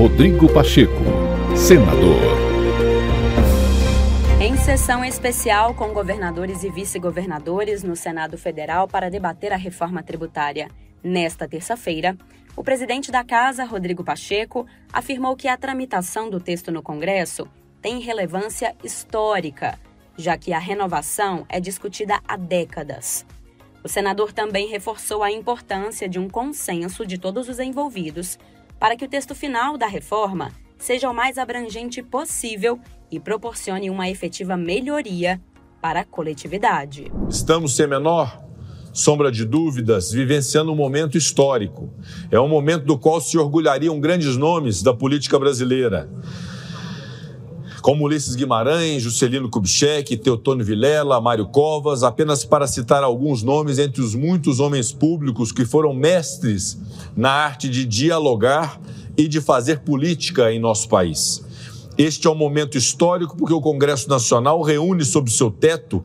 Rodrigo Pacheco, senador. Em sessão especial com governadores e vice-governadores no Senado Federal para debater a reforma tributária nesta terça-feira, o presidente da Casa, Rodrigo Pacheco, afirmou que a tramitação do texto no Congresso tem relevância histórica, já que a renovação é discutida há décadas. O senador também reforçou a importância de um consenso de todos os envolvidos para que o texto final da reforma seja o mais abrangente possível e proporcione uma efetiva melhoria para a coletividade. Estamos sem menor sombra de dúvidas vivenciando um momento histórico. É um momento do qual se orgulhariam grandes nomes da política brasileira como Ulisses Guimarães, Juscelino Kubitschek, Teotônio Vilela, Mário Covas, apenas para citar alguns nomes entre os muitos homens públicos que foram mestres na arte de dialogar e de fazer política em nosso país. Este é um momento histórico porque o Congresso Nacional reúne sob seu teto,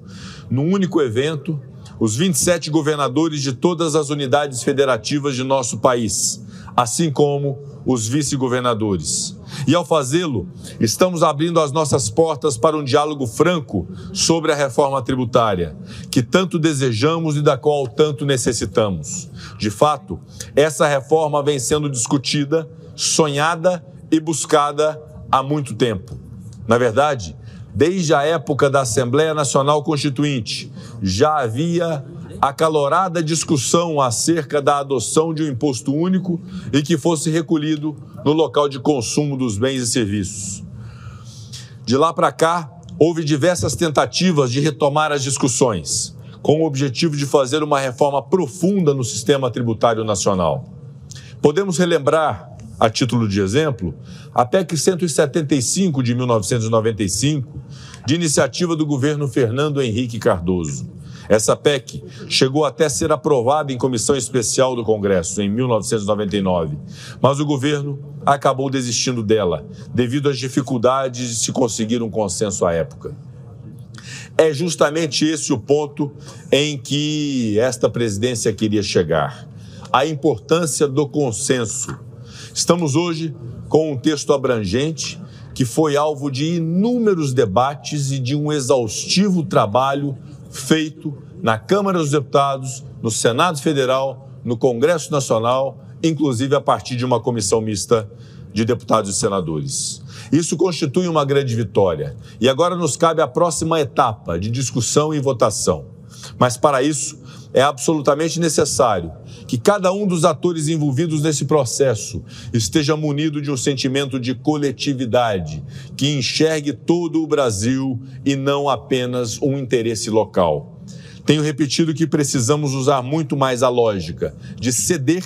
num único evento, os 27 governadores de todas as unidades federativas de nosso país, assim como os vice-governadores. E ao fazê-lo, estamos abrindo as nossas portas para um diálogo franco sobre a reforma tributária, que tanto desejamos e da qual tanto necessitamos. De fato, essa reforma vem sendo discutida, sonhada e buscada há muito tempo. Na verdade, desde a época da Assembleia Nacional Constituinte, já havia acalorada discussão acerca da adoção de um imposto único e que fosse recolhido no local de consumo dos bens e serviços. De lá para cá, houve diversas tentativas de retomar as discussões, com o objetivo de fazer uma reforma profunda no sistema tributário nacional. Podemos relembrar, a título de exemplo, a PEC 175 de 1995, de iniciativa do governo Fernando Henrique Cardoso essa PEC chegou até a ser aprovada em comissão especial do Congresso em 1999, mas o governo acabou desistindo dela devido às dificuldades de se conseguir um consenso à época. É justamente esse o ponto em que esta presidência queria chegar: a importância do consenso. Estamos hoje com um texto abrangente que foi alvo de inúmeros debates e de um exaustivo trabalho feito na Câmara dos Deputados, no Senado Federal, no Congresso Nacional, inclusive a partir de uma comissão mista de deputados e senadores. Isso constitui uma grande vitória. E agora nos cabe a próxima etapa de discussão e votação. Mas para isso, é absolutamente necessário que cada um dos atores envolvidos nesse processo esteja munido de um sentimento de coletividade, que enxergue todo o Brasil e não apenas um interesse local. Tenho repetido que precisamos usar muito mais a lógica de ceder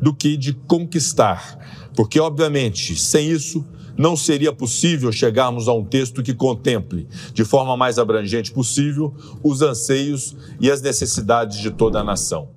do que de conquistar, porque, obviamente, sem isso, não seria possível chegarmos a um texto que contemple, de forma mais abrangente possível, os anseios e as necessidades de toda a nação.